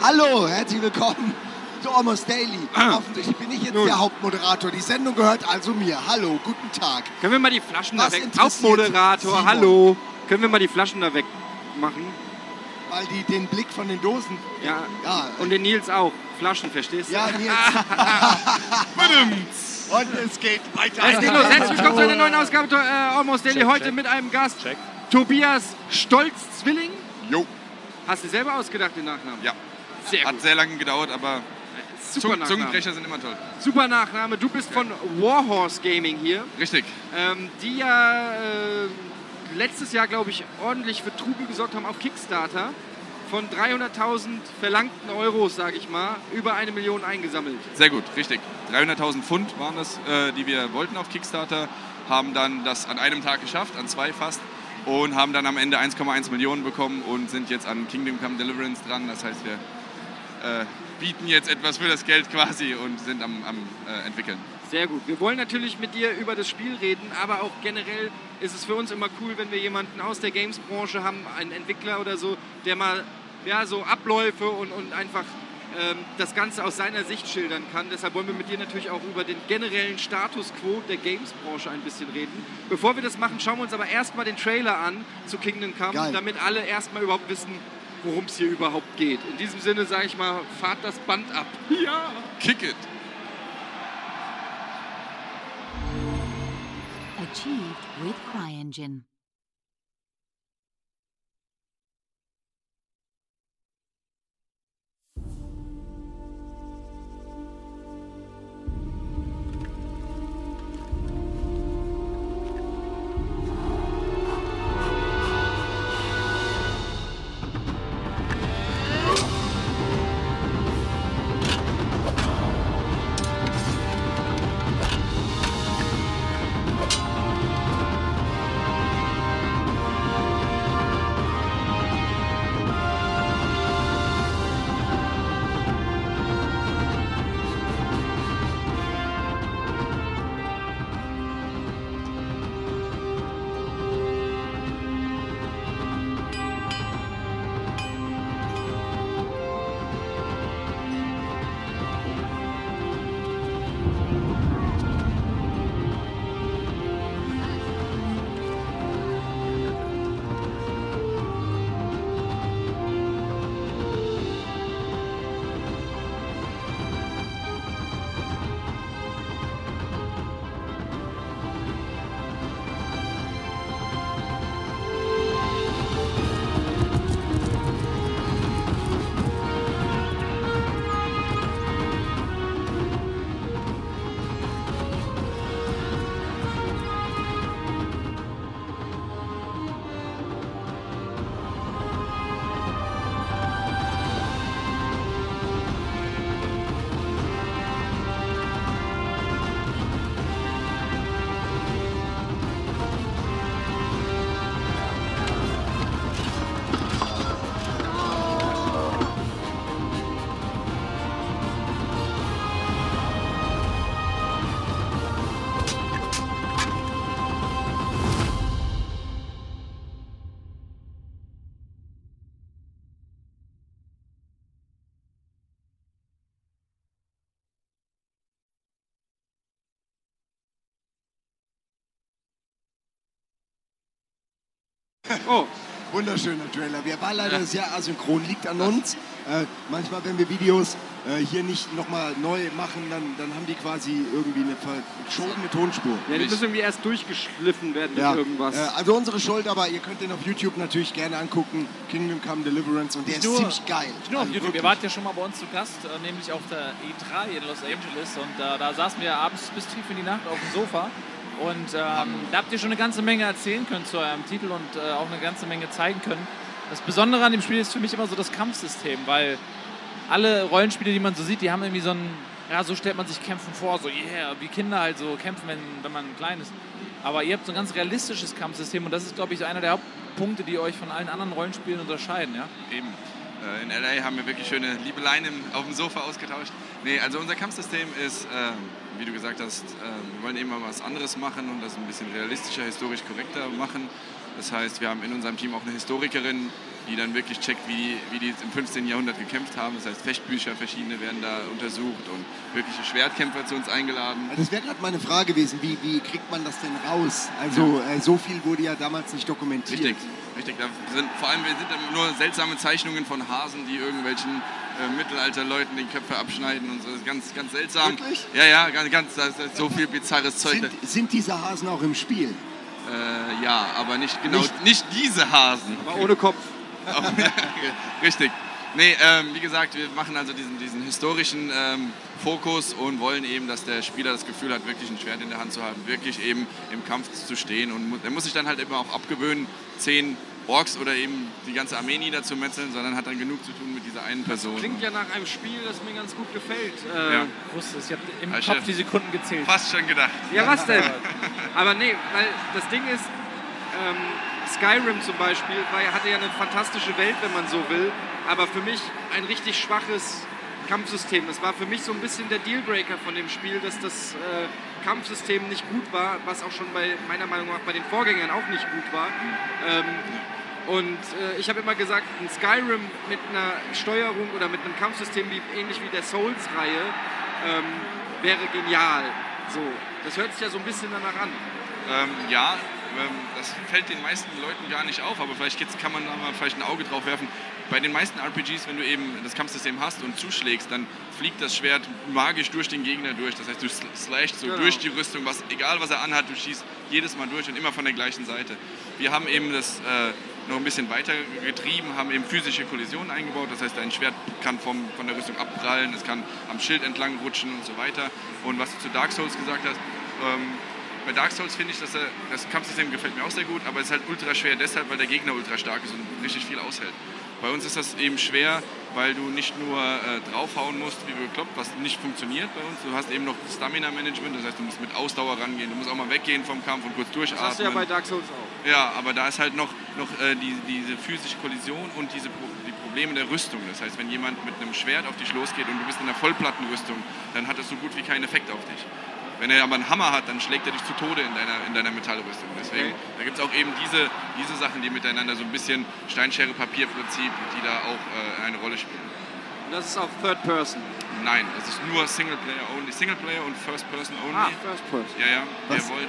Hallo, herzlich willkommen zu Almost Daily. Hoffentlich bin ich jetzt Nun. der Hauptmoderator. Die Sendung gehört also mir. Hallo, guten Tag. Können wir mal die Flaschen Was da weg? Hauptmoderator, hallo. Können wir mal die Flaschen da weg machen? Weil die den Blick von den Dosen. Ja. Ja, Und den Nils auch. Flaschen, verstehst du? ja Nils. Und es geht weiter. Geht los. Herzlich willkommen zu einer neuen Ausgabe äh, Almost Daily. Heute mit einem Gast. Tobias Stolz-Zwilling. Jo, Hast du selber ausgedacht, den Nachnamen? ja. Sehr Hat gut. sehr lange gedauert, aber Super Zung. Zungenbrecher sind immer toll. Super Nachname. Du bist von Warhorse Gaming hier. Richtig. ähm, die ja äh, letztes Jahr, glaube ich, ordentlich für Trubel gesorgt haben auf Kickstarter. Von 300.000 verlangten Euros, sage ich mal, über eine Million eingesammelt. Sehr gut, richtig. 300.000 Pfund waren das, äh, die wir wollten auf Kickstarter. Haben dann das an einem Tag geschafft, an zwei fast. Und haben dann am Ende 1,1 Millionen bekommen und sind jetzt an Kingdom Come Deliverance dran. Das heißt, wir äh, bieten jetzt etwas für das Geld quasi und sind am, am äh, entwickeln. Sehr gut. Wir wollen natürlich mit dir über das Spiel reden, aber auch generell ist es für uns immer cool, wenn wir jemanden aus der Games-Branche haben, einen Entwickler oder so, der mal ja, so Abläufe und, und einfach ähm, das Ganze aus seiner Sicht schildern kann. Deshalb wollen wir mit dir natürlich auch über den generellen Status quo der Games-Branche ein bisschen reden. Bevor wir das machen, schauen wir uns aber erstmal den Trailer an zu Kingdom Come, Geil. damit alle erstmal überhaupt wissen, worum es hier überhaupt geht. In diesem Sinne sage ich mal, fahrt das Band ab. Ja! Kick it! Achieved with CryEngine. Oh, Wunderschöner Trailer. Wir war leider sehr asynchron, liegt an uns. Äh, manchmal, wenn wir Videos äh, hier nicht nochmal neu machen, dann, dann haben die quasi irgendwie eine verschobene Tonspur. ja, die müssen irgendwie erst durchgeschliffen werden Ja, mit irgendwas. Äh, also unsere Schuld, aber ihr könnt den auf YouTube natürlich gerne angucken. Kingdom Come Deliverance und der ist Nur- ziemlich geil. Nicht nur auf Also YouTube, ihr wirklich. wart ja schon mal bei uns zu Gast, äh, nämlich auf der E3 in Los Angeles und äh, da saßen wir abends bis tief in die Nacht auf dem Sofa und ähm, da habt ihr schon eine ganze Menge erzählen können zu eurem Titel und äh, auch eine ganze Menge zeigen können. Das Besondere an dem Spiel ist für mich immer so das Kampfsystem, weil alle Rollenspiele, die man so sieht, die haben irgendwie so ein, ja, so stellt man sich Kämpfen vor, so yeah, wie Kinder halt so kämpfen, wenn, wenn man klein ist. Aber ihr habt so ein ganz realistisches Kampfsystem und das ist, glaube ich, einer der Hauptpunkte, die euch von allen anderen Rollenspielen unterscheiden. Ja? Eben. Äh, In LA haben wir wirklich schöne Liebeleien auf dem Sofa ausgetauscht. Nee, also unser Kampfsystem ist, äh, wie du gesagt hast, äh, wir wollen eben mal was anderes machen und das ein bisschen realistischer, historisch korrekter machen. Das heißt, wir haben in unserem Team auch eine Historikerin, die dann wirklich checkt, wie, wie die im 15. Jahrhundert gekämpft haben. Das heißt, Fechtbücher verschiedene werden da untersucht und wirkliche Schwertkämpfer zu uns eingeladen. Das wäre gerade meine Frage gewesen, wie, wie kriegt man das denn raus? Also äh, so viel wurde ja damals nicht dokumentiert. Richtig, richtig. Da sind, vor allem sind nur seltsame Zeichnungen von Hasen, die irgendwelchen äh, Mittelalterleuten die Köpfe abschneiden und so. Das ist ganz, ganz seltsam. Wirklich? Ja, ja, ganz, ganz so viel bizarres Zeug. Sind, sind diese Hasen auch im Spiel? Äh, ja, aber nicht genau, Nicht- nicht, diese Hasen. Aber ohne Kopf. Richtig. Nee, ähm, wie gesagt, wir machen also diesen, diesen historischen ähm, Fokus und wollen eben, dass der Spieler das Gefühl hat, wirklich ein Schwert in der Hand zu haben, wirklich eben im Kampf zu stehen. Und er muss sich dann halt immer auch abgewöhnen, zehn Orks oder eben die ganze Armee niederzumetzeln, sondern hat dann genug zu tun mit dieser einen Person. Klingt ja nach einem Spiel, das mir ganz gut gefällt. Äh, Ja. Ich wusste es, ich habe im Ah, Kopf die Sekunden gezählt. Fast schon gedacht. Ja, was denn? Aber nee, weil das Ding ist, ähm, Skyrim zum Beispiel war, hatte ja eine fantastische Welt, wenn man so will, aber für mich ein richtig schwaches Kampfsystem. Das war für mich so ein bisschen der Dealbreaker von dem Spiel, dass das äh, Kampfsystem nicht gut war, was auch schon bei meiner Meinung nach bei den Vorgängern auch nicht gut war. Ähm, und äh, ich habe immer gesagt, ein Skyrim mit einer Steuerung oder mit einem Kampfsystem wie, ähnlich wie der Souls-Reihe ähm, wäre genial. So, das hört sich ja so ein bisschen danach an. Ähm, ja, ähm, das fällt den meisten Leuten gar nicht auf, aber vielleicht geht's, kann man da mal vielleicht ein Auge drauf werfen. Bei den meisten RPGs, wenn du eben das Kampfsystem hast und zuschlägst, dann fliegt das Schwert magisch durch den Gegner durch. Das heißt, du sl- slashst so Genau. durch die Rüstung, was, egal was er anhat, du schießt jedes Mal durch und immer von der gleichen Seite. Wir haben eben das äh, noch ein bisschen weiter getrieben, haben eben physische Kollisionen eingebaut. Das heißt, dein Schwert kann vom, von der Rüstung abprallen, es kann am Schild entlang rutschen und so weiter. Und was du zu Dark Souls gesagt hast, ähm, bei Dark Souls finde ich, dass er, das Kampfsystem gefällt mir auch sehr gut, aber es ist halt ultra schwer deshalb, weil der Gegner ultra stark ist und richtig viel aushält. Bei uns ist das eben schwer, weil du nicht nur äh, draufhauen musst, wie bekloppt, was nicht funktioniert bei uns. Du hast eben noch Stamina-Management, das heißt, du musst mit Ausdauer rangehen, du musst auch mal weggehen vom Kampf und kurz durchatmen. Das hast du ja bei Dark Souls auch. Ja, aber da ist halt noch, noch äh, die, diese physische Kollision und diese die Probleme der Rüstung. Das heißt, wenn jemand mit einem Schwert auf dich losgeht und du bist in einer Vollplattenrüstung, dann hat das so gut wie keinen Effekt auf dich. Wenn er aber einen Hammer hat, dann schlägt er dich zu Tode in deiner, in deiner Metallrüstung. Deswegen, Okay. da gibt es auch eben diese, diese Sachen, die miteinander so ein bisschen Steinschere-Papier-Prinzip, die da auch äh, eine Rolle spielen. Und das ist auch Third Person. Nein, es ist nur Singleplayer only. Singleplayer und First Person only. Ah, First Person. Ja, ja, wir Was? wollen.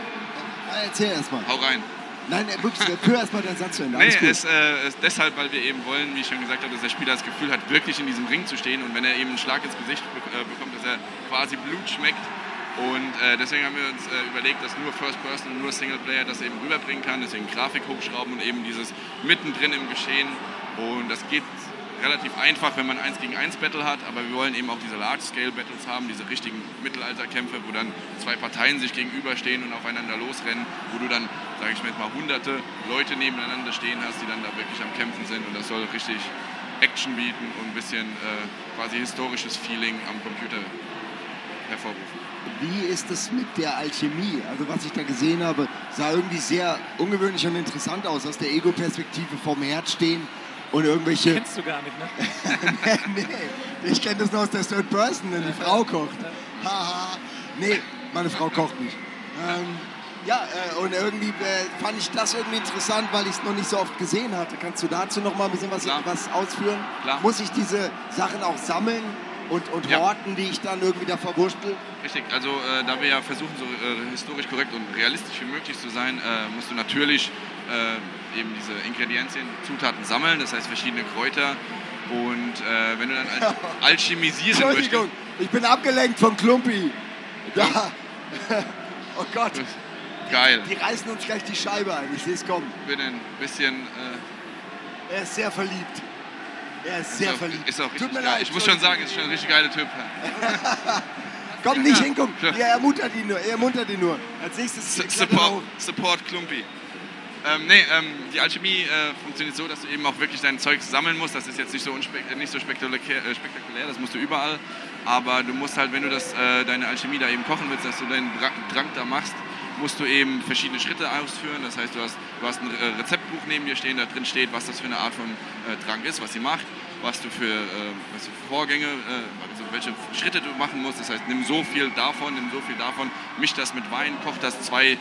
Ja, erzähl erst mal. Hau rein. Nein, äh, wirklich, führ erst mal deinen Satz zu Ende. Nee, es äh, ist deshalb, weil wir eben wollen, wie ich schon gesagt habe, dass der Spieler das Gefühl hat, wirklich in diesem Ring zu stehen und wenn er eben einen Schlag ins Gesicht be äh, bekommt, dass er quasi Blut schmeckt. Und äh, deswegen haben wir uns äh, überlegt, dass nur First Person und nur Singleplayer das eben rüberbringen kann. Deswegen Grafik hochschrauben und eben dieses mittendrin im Geschehen. Und das geht relativ einfach, wenn man ein 1 gegen 1 Battle hat, aber wir wollen eben auch diese Large-Scale-Battles haben, diese richtigen Mittelalterkämpfe, wo dann zwei Parteien sich gegenüberstehen und aufeinander losrennen, wo du dann, sage ich jetzt mal, hunderte Leute nebeneinander stehen hast, die dann da wirklich am Kämpfen sind und das soll richtig Action bieten und ein bisschen äh, quasi historisches Feeling am Computer hervorrufen. Wie ist es mit der Alchemie? Also was ich da gesehen habe, sah irgendwie sehr ungewöhnlich und interessant aus, aus der Ego-Perspektive vom Herd stehen und irgendwelche... Kennst du gar nicht, ne? nee, ich kenne das nur aus der Third Person, wenn die Frau kocht. Haha. nee, meine Frau kocht nicht. Ähm, ja, äh, und irgendwie äh, fand ich das irgendwie interessant, weil ich es noch nicht so oft gesehen hatte. Kannst du dazu noch mal ein bisschen was, Klar. was ausführen? Klar. Muss ich diese Sachen auch sammeln und, und Ja. horten, die ich dann irgendwie da verwurschtel? Richtig, also äh, da wir ja versuchen, so äh, historisch korrekt und realistisch wie möglich zu sein, äh, musst du natürlich äh, eben diese Ingredienzien, Zutaten sammeln, das heißt verschiedene Kräuter. Und äh, wenn du dann al alchemisieren Entschuldigung, möchtest, ich bin abgelenkt von Klumpi. Da. oh Gott, geil, die reißen uns gleich die Scheibe ein. Ich sehe es kommen. bin ein bisschen, äh, Er ist sehr verliebt. Er ist sehr ist, auch, verliebt. ist auch Tut mir leid. Ich muss schon sagen, ist schon ein richtig geiler Typ. Komm nicht Ja. hingucken. Ja. Er muntert ihn nur. Er muntert ihn nur. Als nächstes Support. Support Klumpi. Ähm, nee, ähm, die Alchemie äh, funktioniert so, dass du eben auch wirklich dein Zeug sammeln musst. Das ist jetzt nicht so, äh, nicht so spektakulär, äh, spektakulär, das musst du überall. Aber du musst halt, wenn du das, äh, deine Alchemie da eben kochen willst, dass du deinen Dra Trank da machst, musst du eben verschiedene Schritte ausführen. Das heißt, du hast, du hast ein äh, Rezeptbuch neben dir stehen, da drin steht, was das für eine Art von äh, Trank ist, was sie macht, was du für, äh, was du für Vorgänge, äh, also welche Schritte du machen musst. Das heißt, nimm so viel davon, nimm so viel davon, misch das mit Wein, koch das zwei äh,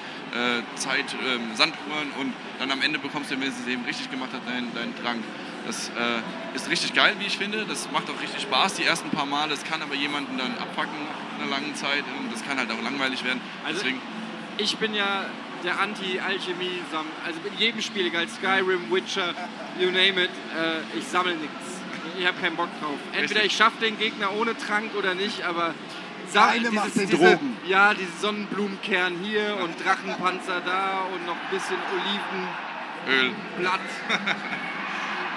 Zeit ähm, Sanduhren und dann am Ende bekommst du, wenn es eben richtig gemacht hat, deinen dein Trank. Das äh, ist richtig geil, wie ich finde. Das macht auch richtig Spaß die ersten paar Male. Es kann aber jemanden dann abpacken nach einer langen Zeit und das kann halt auch langweilig werden. Also Deswegen, ich bin ja der Anti-Alchemie, also in jedem Spiel, egal Skyrim, Witcher, you name it, äh, ich sammle nichts. Ich habe keinen Bock drauf. Entweder ich schaffe den Gegner ohne Trank oder nicht, aber sa- Eine macht den diese, Drogen. ja, diese Sonnenblumenkern hier und Drachenpanzer da und noch ein bisschen Olivenblatt. Öl.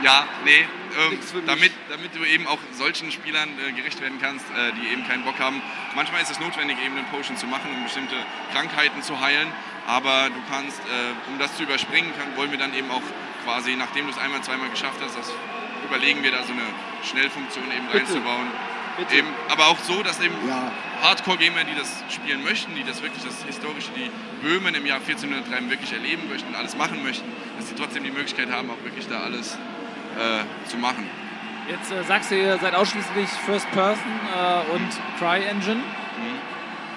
Ja, nee, ähm, damit, damit du eben auch solchen Spielern äh, gerecht werden kannst, äh, die eben keinen Bock haben. Manchmal ist es notwendig, eben einen Potion zu machen, um bestimmte Krankheiten zu heilen. Aber du kannst, äh, um das zu überspringen, kann, wollen wir dann eben auch quasi, nachdem du es einmal, zweimal geschafft hast, das überlegen wir da so eine Schnellfunktion eben Bitte. reinzubauen. Bitte. Eben, aber auch so, dass eben Ja. Hardcore-Gamer, die das spielen möchten, die das wirklich, das Historische, die Böhmen im Jahr 1403 wirklich erleben möchten und alles machen möchten, dass sie trotzdem die Möglichkeit haben, auch wirklich da alles äh, zu machen. Jetzt äh, sagst du, ihr seid ausschließlich First Person äh, und CryEngine. Mhm.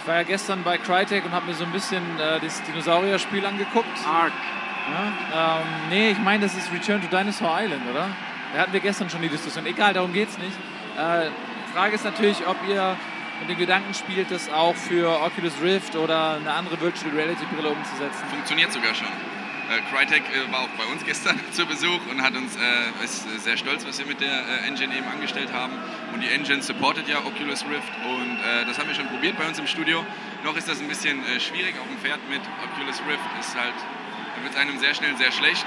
Ich war ja gestern bei Crytek und habe mir so ein bisschen äh, das Dinosaurier-Spiel angeguckt. Ark. Ja? Ähm, nee, ich meine, das ist Return to Dinosaur Island, oder? Da hatten wir gestern schon die Diskussion. Egal, darum geht's nicht. Äh, Frage ist natürlich, ob ihr mit dem Gedanken spielt, das auch für Oculus Rift oder eine andere Virtual Reality Brille umzusetzen. Funktioniert sogar schon. Äh, Crytek äh, war auch bei uns gestern zu Besuch und hat uns, äh, ist sehr stolz, was wir mit der äh, Engine eben angestellt haben. Und die Engine supportet ja Oculus Rift und äh, das haben wir schon probiert bei uns im Studio. Noch ist das ein bisschen äh, schwierig auf dem Pferd mit Oculus Rift. Ist halt, wird einem sehr schnell sehr schlecht.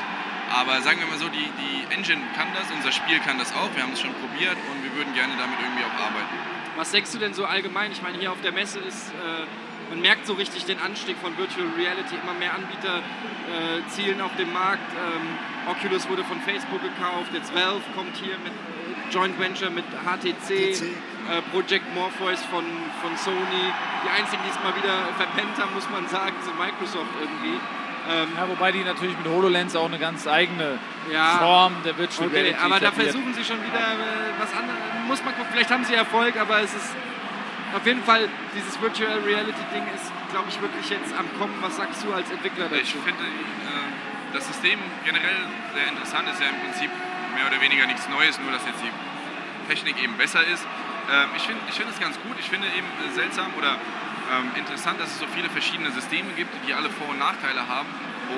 Aber sagen wir mal so, die, die Engine kann das, unser Spiel kann das auch. Wir haben es schon probiert und wir würden gerne damit irgendwie auch arbeiten. Was denkst du denn so allgemein? Ich meine, hier auf der Messe ist, man merkt so richtig den Anstieg von Virtual Reality. Immer mehr Anbieter äh, zielen auf den Markt. Ähm, Oculus wurde von Facebook gekauft. Jetzt Valve kommt hier mit äh, Joint Venture mit HTC. HTC. Äh, Project Morpheus von, von Sony. Die einzigen, die es mal wieder verpennt haben, muss man sagen, sind Microsoft irgendwie. Ähm, Ja, wobei die natürlich mit HoloLens auch eine ganz eigene Ja. Form der Virtual Okay, Reality aber da versuchen sie schon wieder äh, was anderes. Muss man gucken, vielleicht haben sie Erfolg, aber es ist auf jeden Fall, dieses Virtual Reality Ding ist, glaube ich, wirklich jetzt am Kommen. Was sagst du als Entwickler Ich dazu? finde äh, das System generell sehr interessant, ist ja im Prinzip mehr oder weniger nichts Neues, nur dass jetzt die Technik eben besser ist. Ähm, ich finde ich find es ganz gut, ich finde eben äh, seltsam oder ähm, interessant, dass es so viele verschiedene Systeme gibt, die alle Vor- und Nachteile haben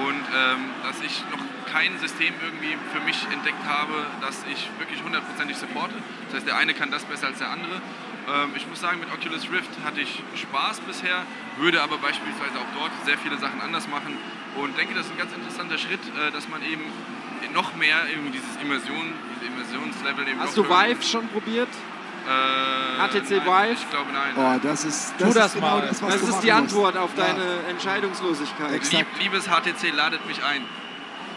und ähm, dass ich noch kein System irgendwie für mich entdeckt habe, das ich wirklich hundertprozentig supporte. Das heißt, der eine kann das besser als der andere. Ähm, ich muss sagen, mit Oculus Rift hatte ich Spaß bisher, würde aber beispielsweise auch dort sehr viele Sachen anders machen und denke, das ist ein ganz interessanter Schritt, äh, dass man eben noch mehr irgendwie dieses Immersion, diese Immersionslevel eben Hast du Vive schon probiert? Äh, HTC nein, Vive? Ich glaube nein. Oh, das ist, das Tu das ist genau mal. das, was Das du ist die Antwort musst. auf Ja. deine Entscheidungslosigkeit. Exakt. Lieb, liebes HTC, ladet mich ein.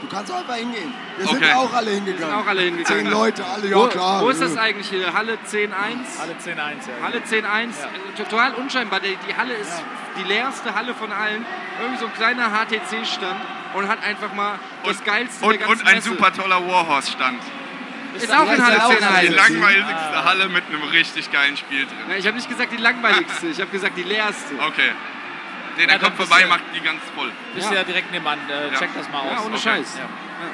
Du kannst einfach hingehen. Wir sind Okay. auch alle hingegangen. Wir sind auch alle hingegangen. Zehn Leute, alle, ja wo, klar. wo ist das eigentlich hier? Halle 10.1? Alle 10-1, ja. Halle 10.1, Ja. äh, total unscheinbar. Die, die Halle ist die leerste Halle von allen. Irgendwie so ein kleiner HTC-Stand und hat einfach mal das Geilste Und, der ganzen und ein Messe. super toller Warhorse-Stand. Ist auch in ist Halle ja auch Die 10.1. Halle. langweiligste Halle mit einem richtig geilen Spiel drin. Ja, ich habe nicht gesagt die langweiligste, ich habe gesagt die leerste. Okay. Nee, Ja, dann dann kommt vorbei, macht die ganz voll. Bist Ja. ja direkt nebenan. Äh, Ja. Check das mal aus. Ja, ohne Okay. Scheiß. Ja.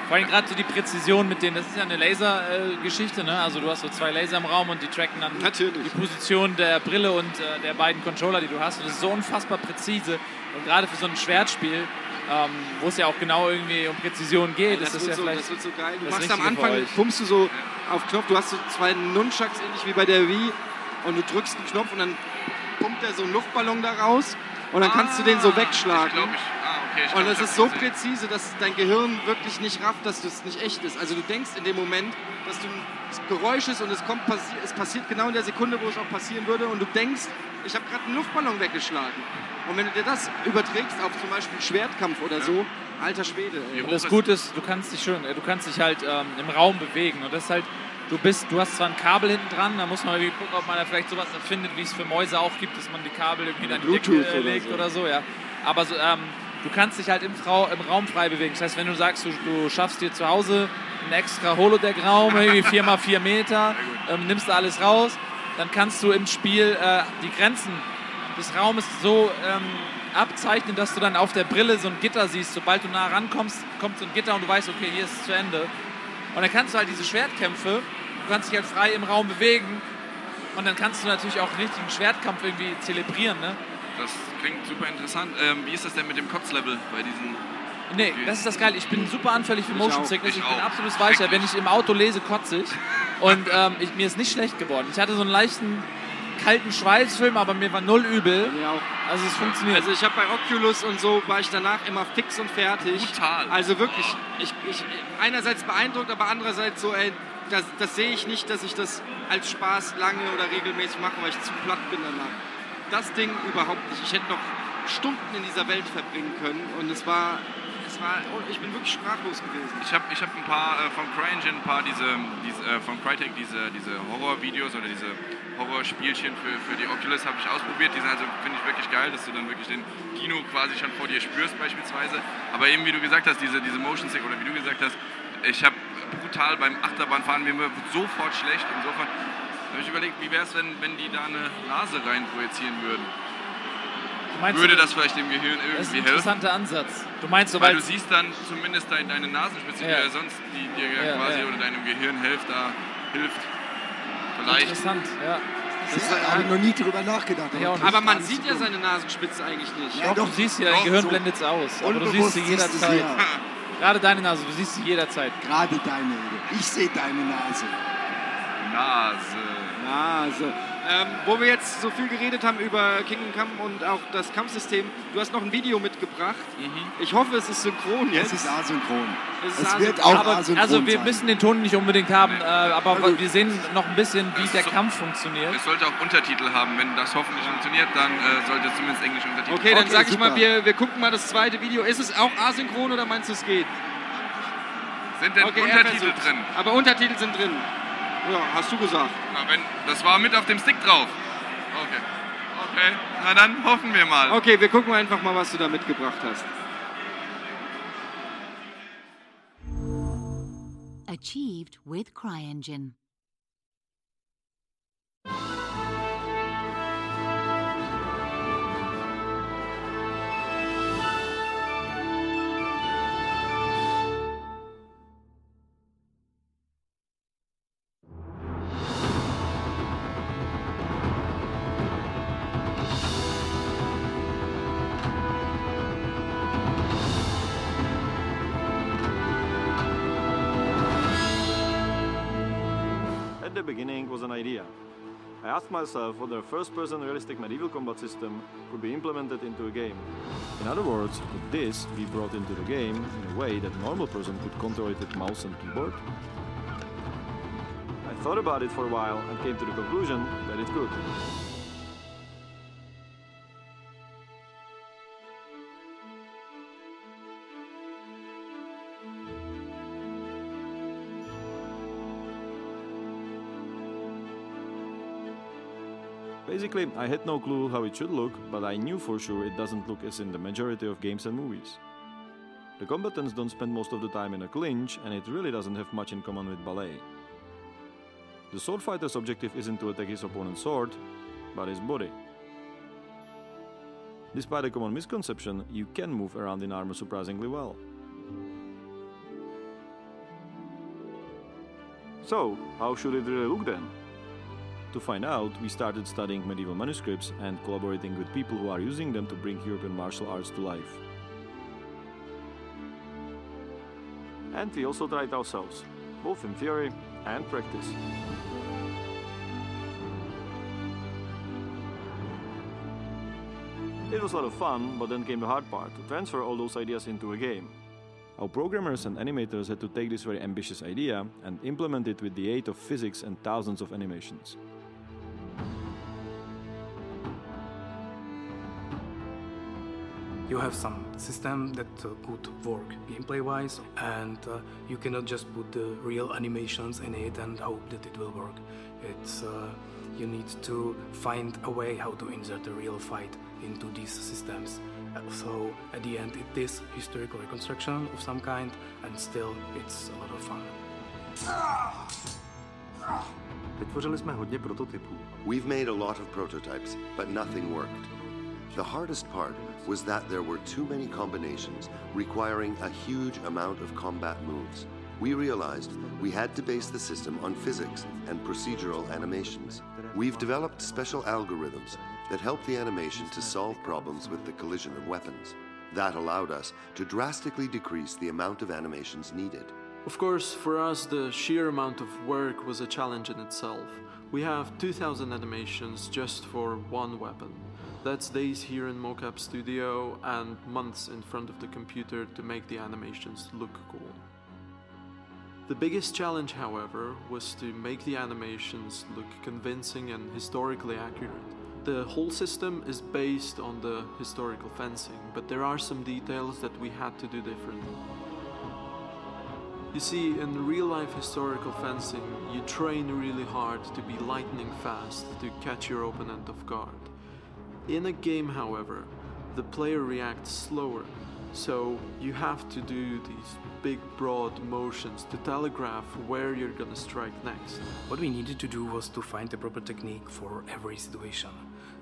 Vor allem gerade so die Präzision mit denen, das ist ja eine Laser-Geschichte, ne? Also du hast so zwei Laser im Raum und die tracken dann Natürlich. die Position der Brille und äh, der beiden Controller, die du hast. Und das ist so unfassbar präzise. Und gerade für so ein Schwertspiel, ähm, wo es ja auch genau irgendwie um Präzision geht, Das, ist das ja so, vielleicht. das wird so geil. Du das machst am Anfang, pumpst du so auf Knopf, du hast so zwei Nunchucks ähnlich wie bei der Wii und du drückst einen Knopf und dann pumpt er so einen Luftballon da raus und dann kannst du den so Ah, wegschlagen. Ich. Ah, okay. Ich Und glaub, es ich ist so gesehen. präzise, dass dein Gehirn wirklich nicht rafft, dass das nicht echt ist. Also du denkst in dem Moment, dass du ein Geräusch ist und es, kommt, es passiert genau in der Sekunde, wo es auch passieren würde und du denkst, ich habe gerade einen Luftballon weggeschlagen. Und wenn du dir das überträgst auf zum Beispiel Schwertkampf oder so, alter Schwede. Ey. Und das ist- Gute ist, du kannst dich schön, äh, du kannst dich halt ähm, im Raum bewegen und das ist halt, du bist, du hast zwar ein Kabel hinten dran, da muss man irgendwie gucken, ob man da vielleicht sowas erfindet, wie es für Mäuse auch gibt, dass man die Kabel irgendwie an die Decke Bluetooth äh, oder legt so. oder so, ja. aber so, ähm, du kannst dich halt im, Frau, im Raum frei bewegen. Das heißt, wenn du sagst, du, du schaffst dir zu Hause einen extra Holodeck-Raum, irgendwie 4x4 Meter, ähm, nimmst da alles raus, dann kannst du im Spiel äh, die Grenzen des Raumes so ähm, abzeichnen, dass du dann auf der Brille so ein Gitter siehst. Sobald du nah rankommst, kommt so ein Gitter und du weißt, okay, hier ist es zu Ende. Und dann kannst du halt diese Schwertkämpfe, du kannst dich halt frei im Raum bewegen und dann kannst du natürlich auch richtig einen Schwertkampf irgendwie zelebrieren. Ne? Das klingt super interessant. Ähm, wie ist das denn mit dem Kotzlevel bei diesen Nee, das ist das Geile. Ich bin super anfällig für Motion. Sickness. Ich, Ich bin absolut weicher. Wenn ich im Auto lese, kotze ich. Und ähm, ich, mir ist nicht schlecht geworden. Ich hatte so einen leichten kalten Schweißfilm, aber mir war null übel. Auch. Also es funktioniert. Also ich habe bei Oculus und so war ich danach immer fix und fertig. Brutal. Also wirklich, ich, ich einerseits beeindruckt, aber andererseits so, ey, das, das sehe ich nicht, dass ich das als Spaß lange oder regelmäßig mache, weil ich zu platt bin danach. Das Ding überhaupt nicht. Ich hätte noch Stunden in dieser Welt verbringen können und es war, es war, ich bin wirklich sprachlos gewesen. Ich habe ich hab ein paar äh, von CryEngine, ein paar diese, diese äh, von Crytek, diese, diese Horrorvideos oder diese Horrorspielchen für, für die Oculus habe ich ausprobiert. Die sind also, finde ich, wirklich geil, dass du dann wirklich den Kino quasi schon vor dir spürst beispielsweise. Aber eben, wie du gesagt hast, diese, diese Motion Sick oder wie du gesagt hast, ich habe brutal beim Achterbahnfahren, mir wird sofort schlecht. Insofern habe ich überlegt, wie wäre es, wenn, wenn die da eine Nase rein projizieren würden? Meinst Würde du, das vielleicht dem Gehirn das ist irgendwie ein helfen? interessanter Ansatz. Du meinst, Weil sobald du siehst dann zumindest deine, Nasenspitze, die Ja. sonst die dir Ja, quasi ja. oder deinem Gehirn hilft, da hilft. Vielleicht. interessant, ja. Da habe ich noch nie drüber nachgedacht. Ja, Aber man sieht ja seine Nasenspitze eigentlich nicht. Ja, Doch, doch. du siehst sie, dein Gehirn so blendet es aus. Aber du siehst sie jederzeit. ja. Gerade deine Nase, du siehst sie jederzeit. Gerade deine. Ich sehe deine Nase. Nase. Nase. Ähm, wo wir jetzt so viel geredet haben über Kingdom Come und auch das Kampfsystem, du hast noch ein Video mitgebracht. Ich hoffe, es ist synchron Es jetzt. ist asynchron. Es ist Es asynchron. wird auch Aber, asynchron also wir sein. müssen den Ton nicht unbedingt haben, äh, aber gut. wir sehen noch ein bisschen, wie Es der so- Kampf funktioniert. Es sollte auch Untertitel haben. Wenn das hoffentlich funktioniert, dann äh, sollte es zumindest Englisch Untertitel Okay, dann Okay, sag ich super. mal, wir, wir gucken mal das zweite Video. Ist es auch asynchron oder meinst du, es geht? Sind denn Okay, er Untertitel drin? Aber Untertitel sind drin. Ja, hast du gesagt. Na, wenn, das war mit auf dem Stick drauf. Okay. Okay. Na dann hoffen wir mal. Okay, wir gucken einfach mal, was du da mitgebracht hast. Achieved with CryEngine. Idea. I asked myself whether a first-person realistic medieval combat system could be implemented into a game. In other words, could this be brought into the game in a way that normal person could control it with mouse and keyboard? I thought about it for a while and came to the conclusion that it could. Basically, I had no clue how it should look, but I knew for sure it doesn't look as in the majority of games and movies. The combatants don't spend most of the time in a clinch, and it really doesn't have much in common with ballet. The sword fighter's objective isn't to attack his opponent's sword, but his body. Despite a common misconception, you can move around in armor surprisingly well. So, how should it really look then? To find out, we started studying medieval manuscripts and collaborating with people who are using them to bring European martial arts to life. And we also tried ourselves, both in theory and practice. It was a lot of fun, but then came the hard part to transfer all those ideas into a game. Our programmers and animators had to take this very ambitious idea and implement it with the aid of physics and thousands of animations. You have some system that uh, could work gameplay wise and uh, you cannot just put the real animations in it and hope that it will work it's uh, you need to find a way how to insert a real fight into these systems So at the end, it is historical reconstruction of some kind, and still it's a lot of fun. Vytvořili jsme hodně prototypů. We've made a lot of prototypes, but nothing worked. The hardest part was that there were too many combinations requiring a huge amount of combat moves. We realized we had to base the system on physics and procedural animations. We've developed special algorithms that help the animation to solve problems with the collision of weapons. That allowed us to drastically decrease the amount of animations needed. Of course, for us, the sheer amount of work was a challenge in itself. We have 2000 animations just for one weapon. That's days here in Mocap Studio and months in front of the computer to make the animations look cool. The biggest challenge, however, was to make the animations look convincing and historically accurate. The whole system is based on the historical fencing, but there are some details that we had to do differently. You see, in real life historical fencing, you train really hard to be lightning fast to catch your opponent off guard. In a game, however, the player reacts slower, so you have to do these big, broad motions to telegraph where you're gonna strike next. What we needed to do was to find the proper technique for every situation,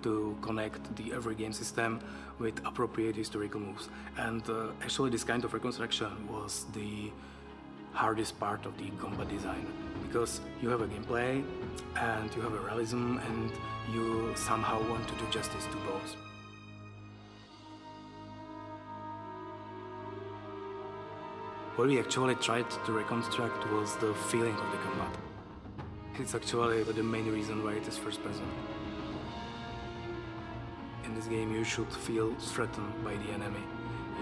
to connect the every game system with appropriate historical moves. And uh, actually, this kind of reconstruction was the hardest part of the combat design because you have a gameplay and you have a realism and you somehow want to do justice to both. What we actually tried to reconstruct was the feeling of the combat. It's actually the main reason why it is first person. In this game, you should feel threatened by the enemy.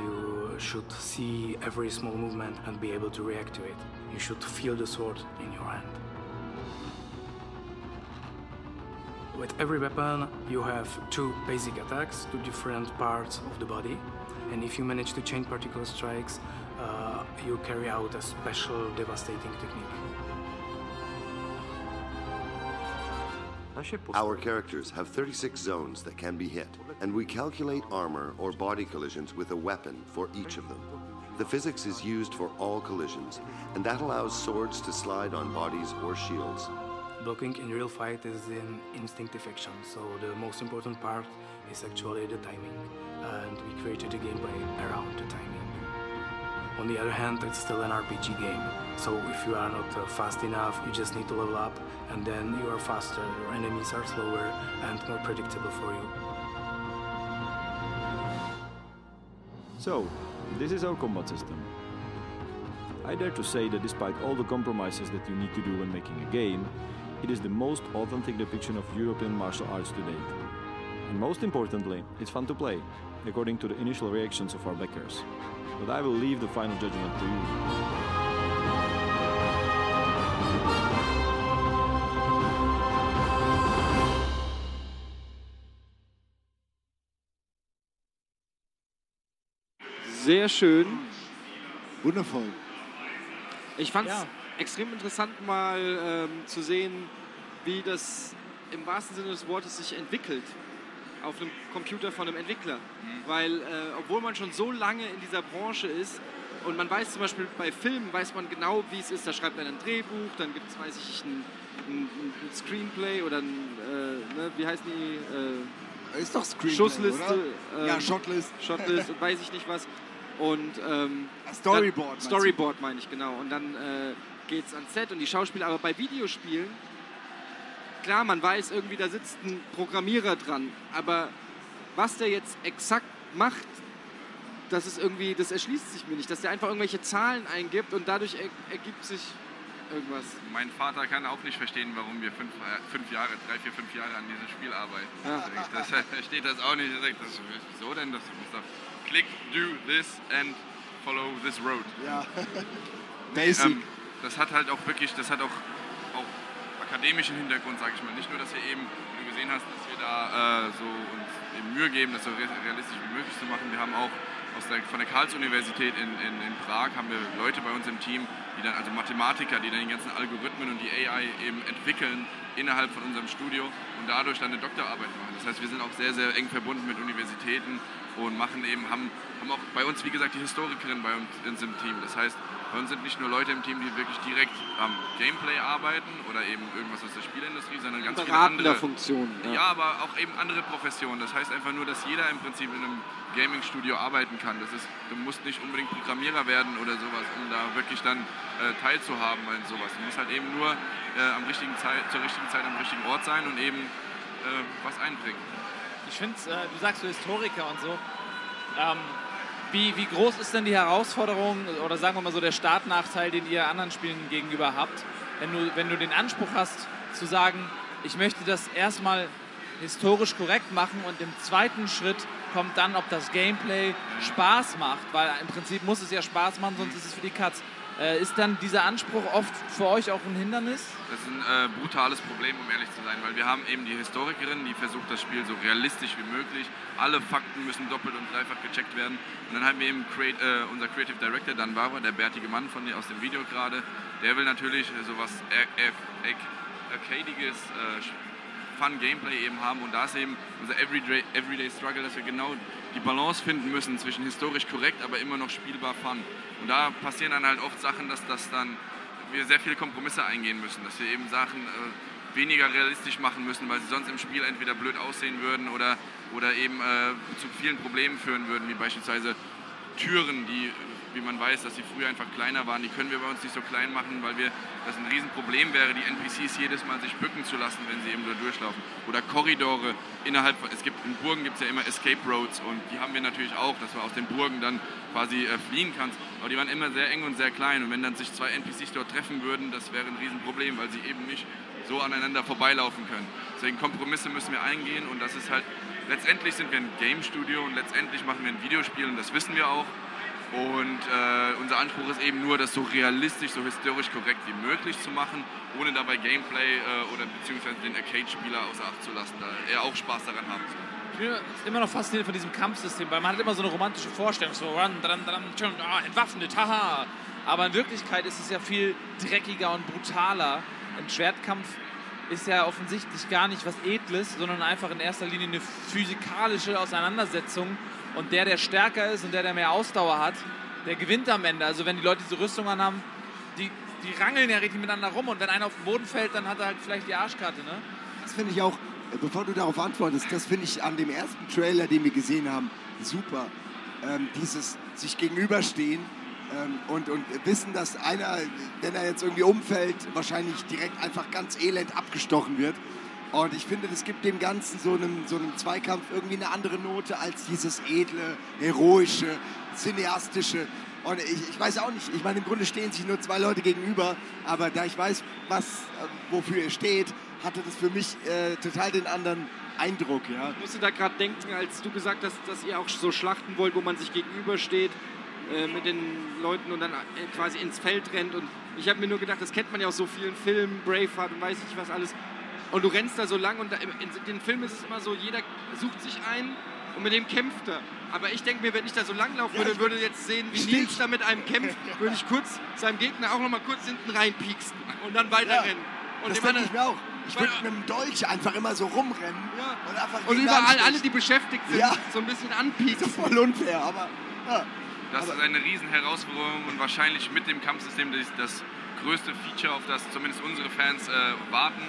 You should see every small movement and be able to react to it. You should feel the sword in your hand. With every weapon, you have two basic attacks, two different parts of the body, and if you manage to chain particular strikes, uh, you carry out a special devastating technique. Our characters have 36 zones that can be hit, and we calculate armor or body collisions with a weapon for each of them. The physics is used for all collisions, and that allows swords to slide on bodies or shields. Blocking in real fight is an instinctive action, so the most important part is actually the timing, and we created the gameplay around the timing. On the other hand, it's still an RPG game, so if you are not uh, fast enough, you just need to level up, and then you are faster, your enemies are slower and more predictable for you. So, this is our combat system. I dare to say that despite all the compromises that you need to do when making a game, it is the most authentic depiction of European martial arts to date. And most importantly, it's fun to play, according to the initial reactions of our backers. But I will leave the final judgment to you. Sehr schön. Wundervoll. Ich fand es Ja. extrem interessant, mal ähm, zu sehen, wie das im wahrsten Sinne des Wortes sich entwickelt auf einem Computer von einem Entwickler. Weil, äh, obwohl man schon so lange in dieser Branche ist und man weiß zum Beispiel bei Filmen, weiß man genau, wie es ist. Da schreibt man ein Drehbuch, dann gibt es, weiß ich, ein, ein, ein Screenplay oder ein, äh, ne, wie heißen die? Äh, Ist doch Screenplay, Schussliste. oder? ähm, Ja, Shotlist. Shotlist und weiß ich nicht was. Und ähm, Storyboard, Dann? Storyboard meine ich, genau. Und dann äh, geht es ans Set und die Schauspieler. Aber bei Videospielen, klar, man weiß irgendwie, da sitzt ein Programmierer dran. Aber was der jetzt exakt macht, das ist irgendwie, das erschließt sich mir nicht. Dass der einfach irgendwelche Zahlen eingibt und dadurch er, ergibt sich irgendwas. Mein Vater kann auch nicht verstehen, warum wir fünf, äh, fünf Jahre, drei, vier, fünf Jahre an diesem Spiel arbeiten. Ja. Das, er versteht das auch nicht. Er sagt, das, wieso denn? Das ist doch click, do this and follow this road. Ja. Basic. Ähm, das hat halt auch wirklich, das hat auch, auch akademischen Hintergrund, sage ich mal. Nicht nur, dass wir eben, wie du gesehen hast, dass wir da äh, so uns eben Mühe geben, das so re- realistisch wie möglich zu machen. Wir haben auch aus der, von der Karls-Universität in, in, in Prag haben wir Leute bei uns im Team, die dann, also Mathematiker, die dann die ganzen Algorithmen und die AI eben entwickeln innerhalb von unserem Studio und dadurch dann eine Doktorarbeit machen. Das heißt, wir sind auch sehr, sehr eng verbunden mit Universitäten und machen eben, haben, haben auch bei uns, wie gesagt, die Historikerin bei uns im Team. Das heißt, bei uns sind nicht nur Leute im Team, die wirklich direkt am Gameplay arbeiten oder eben irgendwas aus der Spielindustrie, sondern ganz viele andere. Funktionen, Ja. ja. aber auch eben andere Professionen. Das heißt einfach nur, dass jeder im Prinzip in einem Gaming-Studio arbeiten kann. Das ist, du musst nicht unbedingt Programmierer werden oder sowas, um da wirklich dann äh, teilzuhaben an sowas. Du musst halt eben nur äh, am richtigen Zeit, zur richtigen Zeit am richtigen Ort sein und eben äh, was einbringen. Ich finde, äh, du sagst so Historiker und so. Ähm, wie, wie groß ist denn die Herausforderung oder sagen wir mal so der Startnachteil, den ihr anderen Spielen gegenüber habt, wenn du, wenn du den Anspruch hast zu sagen, ich möchte das erstmal historisch korrekt machen und im zweiten Schritt kommt dann, ob das Gameplay Spaß macht, weil im Prinzip muss es ja Spaß machen, sonst ist es für die Katz. Äh, ist dann dieser Anspruch oft für euch auch ein Hindernis? Das ist ein äh, brutales Problem, um ehrlich zu sein, weil wir haben eben die Historikerin, die versucht, das Spiel so realistisch wie möglich. Alle Fakten müssen doppelt und dreifach gecheckt werden. Und dann haben wir eben create, äh, unser Creative Director Dan Barber, der bärtige Mann von, aus dem Video gerade, der will natürlich äh, sowas Ar- Ar- Arcadiges, äh, Fun Gameplay eben haben und da ist eben unser Everyday, Everyday Struggle, dass wir genau die Balance finden müssen zwischen historisch korrekt, aber immer noch spielbar Fun. Und da passieren dann halt oft Sachen, dass das dann wir sehr viele Kompromisse eingehen müssen, dass wir eben Sachen äh, weniger realistisch machen müssen, weil sie sonst im Spiel entweder blöd aussehen würden oder, oder eben äh, zu vielen Problemen führen würden, wie beispielsweise Türen, die, wie man weiß, dass sie früher einfach kleiner waren, die können wir bei uns nicht so klein machen, weil wir, das ein Riesenproblem wäre, die NPCs jedes Mal sich bücken zu lassen, wenn sie eben da durchlaufen. Oder Korridore innerhalb, es gibt, in Burgen gibt es ja immer Escape Roads und die haben wir natürlich auch, dass du aus den Burgen dann quasi äh, fliehen kannst. Aber die waren immer sehr eng und sehr klein und wenn dann sich zwei NPCs dort treffen würden, das wäre ein Riesenproblem, weil sie eben nicht so aneinander vorbeilaufen können. Deswegen Kompromisse müssen wir eingehen und das ist halt, letztendlich sind wir ein Game Studio und letztendlich machen wir ein Videospiel und das wissen wir auch. Und äh, unser Anspruch ist eben nur, das so realistisch, so historisch korrekt wie möglich zu machen, ohne dabei Gameplay äh, oder beziehungsweise den Arcade-Spieler außer Acht zu lassen, da er auch Spaß daran haben soll. Ich bin immer noch fasziniert von diesem Kampfsystem, weil man hat immer so eine romantische Vorstellung, so run, dran, dran, schon, ah, entwaffnet, haha. Aber in Wirklichkeit ist es ja viel dreckiger und brutaler. Ein Schwertkampf ist ja offensichtlich gar nicht was Edles, sondern einfach in erster Linie eine physikalische Auseinandersetzung. Und der, der stärker ist und der, der mehr Ausdauer hat, der gewinnt am Ende. Also wenn die Leute diese Rüstung anhaben, die, die rangeln ja richtig miteinander rum. Und wenn einer auf den Boden fällt, dann hat er halt vielleicht die Arschkarte, ne? Das finde ich auch, äh, bevor du darauf antwortest, das finde ich an dem ersten Trailer, den wir gesehen haben, super. Ähm, dieses sich gegenüberstehen und, und wissen, dass einer, wenn er jetzt irgendwie umfällt, wahrscheinlich direkt einfach ganz elend abgestochen wird. Und ich finde, das gibt dem Ganzen so einem, so einem Zweikampf irgendwie eine andere Note als dieses edle, heroische, cineastische. Und ich, ich weiß auch nicht, ich meine, im Grunde stehen sich nur zwei Leute gegenüber, aber da ich weiß, was, äh, wofür ihr steht, hatte das für mich äh, total den anderen Eindruck. Ja. Ich musste da gerade denken, als du gesagt hast, dass ihr auch so schlachten wollt, wo man sich gegenübersteht äh, mit den Leuten und dann äh, quasi ins Feld rennt. Und ich habe mir nur gedacht, das kennt man ja aus so vielen Filmen, Braveheart und weiß nicht was alles. Und du rennst da so lang und da, in den Filmen ist es immer so, jeder sucht sich einen und mit dem kämpft er. Aber ich denke mir, wenn ich da so lang laufen würde, würde jetzt sehen, wie Stimmt. Nils da mit einem kämpft, würde ich kurz seinem Gegner auch noch mal kurz hinten reinpieksen und dann weiterrennen. Und das denke ich mir auch. Ich würde mit dem Dolch einfach immer so rumrennen und einfach Und überall alle, die beschäftigt sind, Ja. so ein bisschen anpieksen. Voll unfair, aber ja. Das ist eine riesen Herausforderung und wahrscheinlich mit dem Kampfsystem das, das größte Feature, auf das zumindest unsere Fans äh, warten.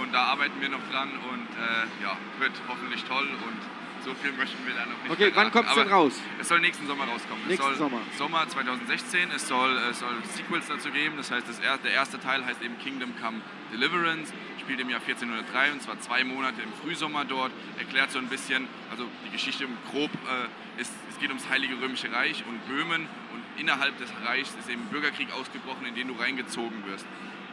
Und da arbeiten wir noch dran und äh, ja, wird hoffentlich toll und so viel möchten wir da noch nicht Okay, wann verraten. kommt's denn raus? Es soll nächsten Sommer rauskommen. Nächsten es soll Sommer. Sommer 2016. Es soll, es soll Sequels dazu geben. Das heißt, das er, der erste Teil heißt eben Kingdom Come Deliverance, spielt im Jahr 1403 und zwar zwei Monate im Frühsommer dort. Erklärt so ein bisschen, also die Geschichte im grob äh, ist, es geht ums Heilige Römische Reich und Böhmen und innerhalb des Reichs ist eben ein Bürgerkrieg ausgebrochen, in den du reingezogen wirst.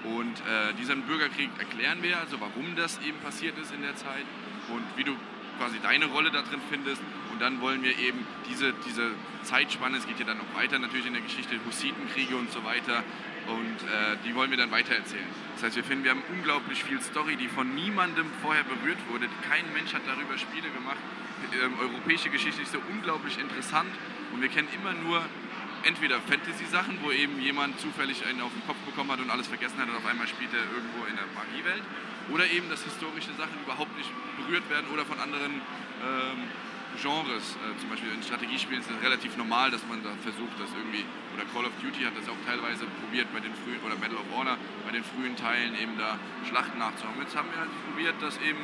Und äh, diesen Bürgerkrieg erklären wir, also warum das eben passiert ist in der Zeit und wie du quasi deine Rolle da drin findest. Und dann wollen wir eben diese, diese Zeitspanne, es geht ja dann noch weiter natürlich in der Geschichte, Hussitenkriege und so weiter, und äh, die wollen wir dann weitererzählen. Das heißt, wir finden, wir haben unglaublich viel Story, die von niemandem vorher berührt wurde. Kein Mensch hat darüber Spiele gemacht. Ähm, europäische Geschichte ist so unglaublich interessant und wir kennen immer nur entweder Fantasy-Sachen, wo eben jemand zufällig einen auf den Kopf bekommen hat und alles vergessen hat und auf einmal spielt er irgendwo in der Magiewelt. Oder eben, dass historische Sachen überhaupt nicht berührt werden oder von anderen ähm, Genres. Äh, zum Beispiel in Strategiespielen ist es relativ normal, dass man da versucht, das irgendwie, oder Call of Duty hat das auch teilweise probiert bei den frühen, oder Medal of Honor bei den frühen Teilen eben da Schlachten nachzuhauen. Jetzt haben wir halt probiert, das eben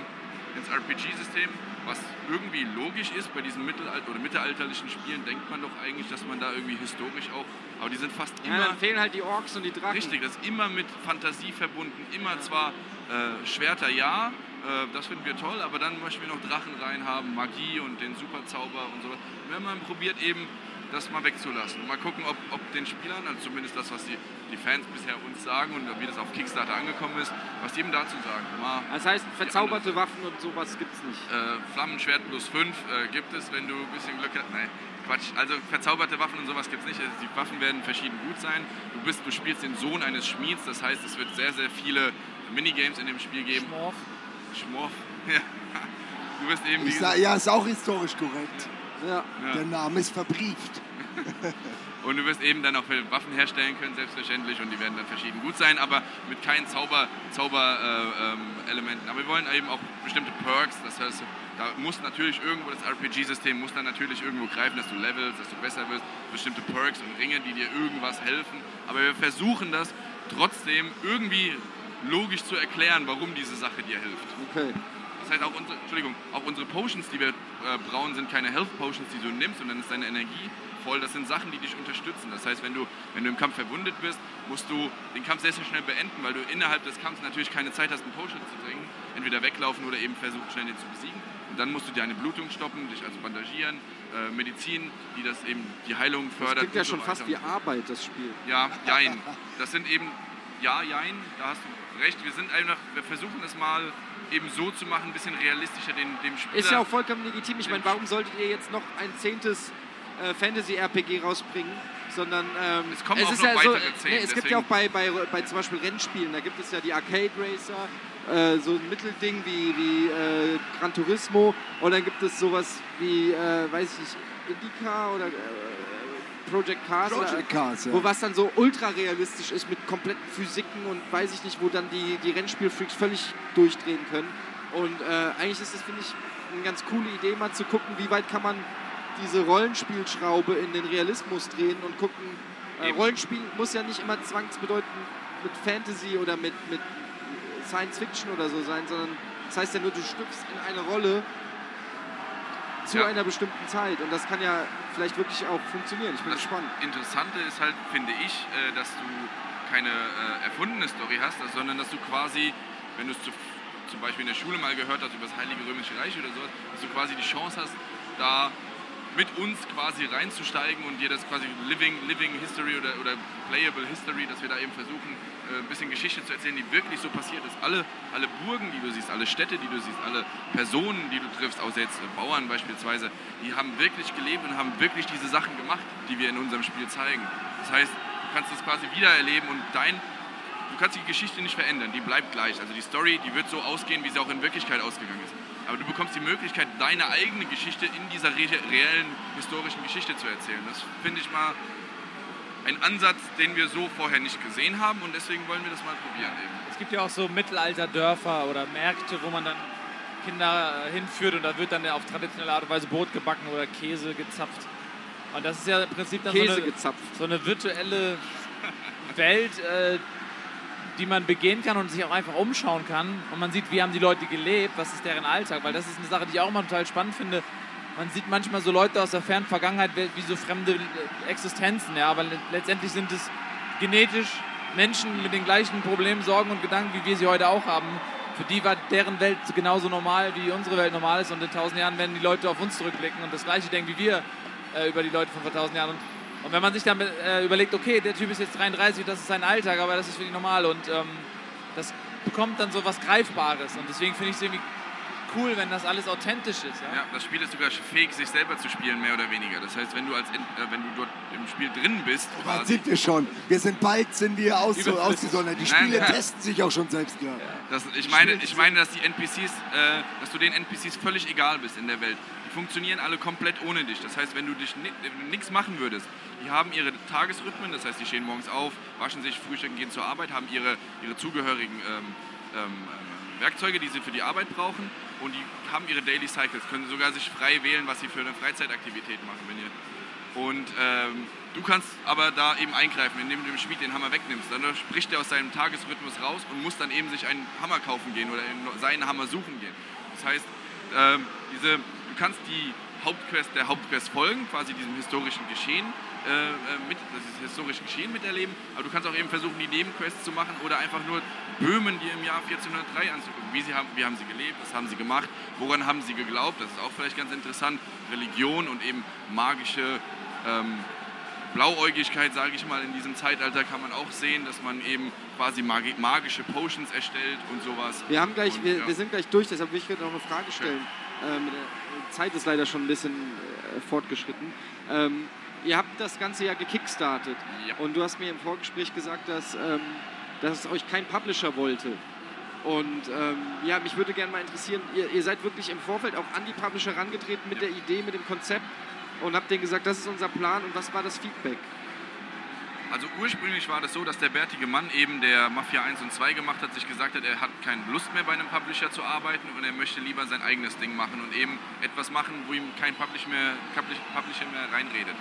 ins RPG-System, was irgendwie logisch ist, bei diesen mittelalt oder mittelalterlichen Spielen denkt man doch eigentlich, dass man da irgendwie historisch auch, aber die sind fast immer... Ja, dann fehlen halt die Orks und die Drachen. Richtig, das ist immer mit Fantasie verbunden, immer zwar äh, Schwerter ja, äh, das finden wir toll, aber dann möchten wir noch Drachen reinhaben, Magie und den Superzauber und so. Haben mal probiert eben das mal wegzulassen. Mal gucken, ob, ob den Spielern, also zumindest das, was die, die Fans bisher uns sagen und wie das auf Kickstarter angekommen ist, was die eben dazu sagen. Mal Das heißt, verzauberte Waffen und sowas gibt es nicht. äh, Flammenschwert plus 5 äh, gibt es, wenn du ein bisschen Glück hast. Nein, Quatsch. Also verzauberte Waffen und sowas gibt es nicht. Also die Waffen werden verschieden gut sein. Du, bist, du spielst den Sohn eines Schmieds, das heißt, es wird sehr, sehr viele Minigames in dem Spiel geben. Schmorf. Schmorf. Ja. Du wirst eben, Ich sag, ja, ist auch historisch korrekt. Ja. Ja. Der Name ist verbrieft. Und du wirst eben dann auch Waffen herstellen können, selbstverständlich, und die werden dann verschieden gut sein, aber mit keinen Zauber, Zauber, äh, ähm, Elementen. Aber wir wollen eben auch bestimmte Perks, das heißt, da muss natürlich irgendwo das RPG-System muss dann natürlich irgendwo greifen, dass du levelst, dass du besser wirst, bestimmte Perks und Ringe, die dir irgendwas helfen. Aber wir versuchen das trotzdem irgendwie logisch zu erklären, warum diese Sache dir hilft. Okay. Das heißt, auch unsere, Entschuldigung, auch unsere Potions, die wir äh, brauen, sind keine Health Potions, die du nimmst und dann ist deine Energie voll. Das sind Sachen, die dich unterstützen. Das heißt, wenn du, wenn du im Kampf verwundet bist, musst du den Kampf sehr, sehr schnell beenden, weil du innerhalb des Kampfs natürlich keine Zeit hast, einen Potion zu trinken. Entweder weglaufen oder eben versuchen, schnell den zu besiegen. Und dann musst du deine Blutung stoppen, dich also bandagieren, äh, Medizin, die das eben die Heilung Das fördert. klingt ja so schon fast wie Arbeit, das Spiel. Ja, jein. Das sind eben, ja, jein, da hast du recht. Wir sind einfach, wir versuchen es mal eben so zu machen, ein bisschen realistischer den, dem Spieler. Ist ja auch vollkommen legitim. Ich meine, warum solltet ihr jetzt noch ein zehntes äh, Fantasy-RPG rausbringen? Sondern ähm, Es kommen auch ist noch ja so, weitere zehn, nee, es gibt ja auch bei, bei, bei zum Beispiel Rennspielen, da gibt es ja die Arcade Racer, äh, so ein Mittelding wie, wie äh, Gran Turismo und dann gibt es sowas wie, äh, weiß ich nicht, Indica oder äh, Project Cars, Project Cars, ja. wo was dann so ultra realistisch ist mit kompletten Physiken und weiß ich nicht, wo dann die, die Rennspielfreaks völlig durchdrehen können. Und äh, eigentlich ist das, finde ich, eine ganz coole Idee, mal zu gucken, wie weit kann man diese Rollenspielschraube in den Realismus drehen und gucken. Äh. Rollenspiel muss ja nicht immer zwangsbedeutend mit Fantasy oder mit, mit Science Fiction oder so sein, sondern das heißt ja nur, du schlüpfst in eine Rolle zu Ja. einer bestimmten Zeit. Und das kann ja vielleicht wirklich auch funktionieren. Ich bin Das gespannt. Interessante ist halt, finde ich, äh, dass du keine äh, erfundene Story hast, sondern dass du quasi, wenn du es zu, zum Beispiel in der Schule mal gehört hast über das Heilige Römische Reich oder sowas, dass du quasi die Chance hast, da mit uns quasi reinzusteigen und dir das quasi Living, Living History oder, oder Playable History, dass wir da eben versuchen, äh, ein bisschen Geschichte zu erzählen, die wirklich so passiert ist. Alle, alle Burgen, die du siehst, alle Städte, die du siehst, alle Personen, die du triffst, außer jetzt äh, Bauern beispielsweise, die haben wirklich gelebt und haben wirklich diese Sachen gemacht, die wir in unserem Spiel zeigen. Das heißt, du kannst das quasi wiedererleben und dein du kannst die Geschichte nicht verändern, die bleibt gleich. Also die Story, die wird so ausgehen, wie sie auch in Wirklichkeit ausgegangen ist. Aber du bekommst die Möglichkeit, deine eigene Geschichte in dieser re reellen historischen Geschichte zu erzählen. Das finde ich mal ein Ansatz, den wir so vorher nicht gesehen haben und deswegen wollen wir das mal probieren eben. Es gibt ja auch so Mittelalterdörfer oder Märkte, wo man dann Kinder äh, hinführt und da wird dann auf traditionelle Art und Weise Brot gebacken oder Käse gezapft. Und das ist ja im Prinzip dann Käse so, eine, gezapft. so eine virtuelle Welt, äh, die man begehen kann und sich auch einfach umschauen kann. Und man sieht, wie haben die Leute gelebt, was ist deren Alltag. Weil das ist eine Sache, die ich auch immer total spannend finde. Man sieht manchmal so Leute aus der fernen Vergangenheit wie so fremde äh, Existenzen. Ja, aber le- letztendlich sind es genetisch Menschen mit den gleichen Problemen, Sorgen und Gedanken, wie wir sie heute auch haben. Für die war deren Welt genauso normal, wie unsere Welt normal ist. Und in tausend Jahren werden die Leute auf uns zurückblicken und das Gleiche denken wie wir äh, über die Leute von vor tausend Jahren. Und, und wenn man sich dann äh, überlegt, okay, der Typ ist jetzt 33, das ist sein Alltag, aber das ist für die normal. Und ähm, das bekommt dann so was Greifbares. Und deswegen finde ich es irgendwie cool, wenn das alles authentisch ist. Ja? Ja, das Spiel ist sogar fähig, sich selber zu spielen, mehr oder weniger. Das heißt, wenn du, als, äh, wenn du dort im Spiel drin bist, Was quasi, sind wir schon? Wir sind bald, sind wir aus, ausgesondert. Die Nein, Spiele ja. testen sich auch schon selbst gerade. Das, ich, meine, ich meine, dass die NPCs, äh, dass du den NPCs völlig egal bist in der Welt. Funktionieren alle komplett ohne dich. Das heißt, wenn du dich nichts machen würdest, die haben ihre Tagesrhythmen, das heißt, die stehen morgens auf, waschen sich, frühstücken, gehen zur Arbeit, haben ihre, ihre zugehörigen ähm, ähm, ähm, Werkzeuge, die sie für die Arbeit brauchen und die haben ihre Daily Cycles, können sogar sich frei wählen, was sie für eine Freizeitaktivität machen. Wenn ihr, und ähm, du kannst aber da eben eingreifen, indem du dem Schmied den Hammer wegnimmst. Dann spricht er aus seinem Tagesrhythmus raus und muss dann eben sich einen Hammer kaufen gehen oder in seinen Hammer suchen gehen. Das heißt, ähm, diese, kannst die Hauptquest der Hauptquest folgen, quasi diesem historischen Geschehen, äh, äh, mit, das historische Geschehen miterleben, aber du kannst auch eben versuchen, die Nebenquests zu machen oder einfach nur Böhmen, die im Jahr 1403 anzugucken. Wie, sie haben, wie haben sie gelebt, was haben sie gemacht, woran haben sie geglaubt, das ist auch vielleicht ganz interessant. Religion und eben magische ähm, Blauäugigkeit, sage ich mal, in diesem Zeitalter kann man auch sehen, dass man eben quasi magi magische Potions erstellt und sowas. Wir, haben gleich, und, wir, ja. wir sind gleich durch, deshalb will ich noch eine Frage stellen. Ähm, die Zeit ist leider schon ein bisschen äh, fortgeschritten. Ähm, ihr habt das Ganze ja gekickstartet. Ja. Und du hast mir im Vorgespräch gesagt, dass, ähm, dass euch kein Publisher wollte. Und ähm, ja, mich würde gerne mal interessieren, ihr, ihr seid wirklich im Vorfeld auch an die Publisher herangetreten mit der Idee, mit dem Konzept und habt denen gesagt, das ist unser Plan und was war das Feedback? Also ursprünglich war das so, dass der bärtige Mann eben, der Mafia 1 und 2 gemacht hat, sich gesagt hat, er hat keine Lust mehr bei einem Publisher zu arbeiten und er möchte lieber sein eigenes Ding machen und eben etwas machen, wo ihm kein Publisher mehr, Publish- Publisher mehr reinredet.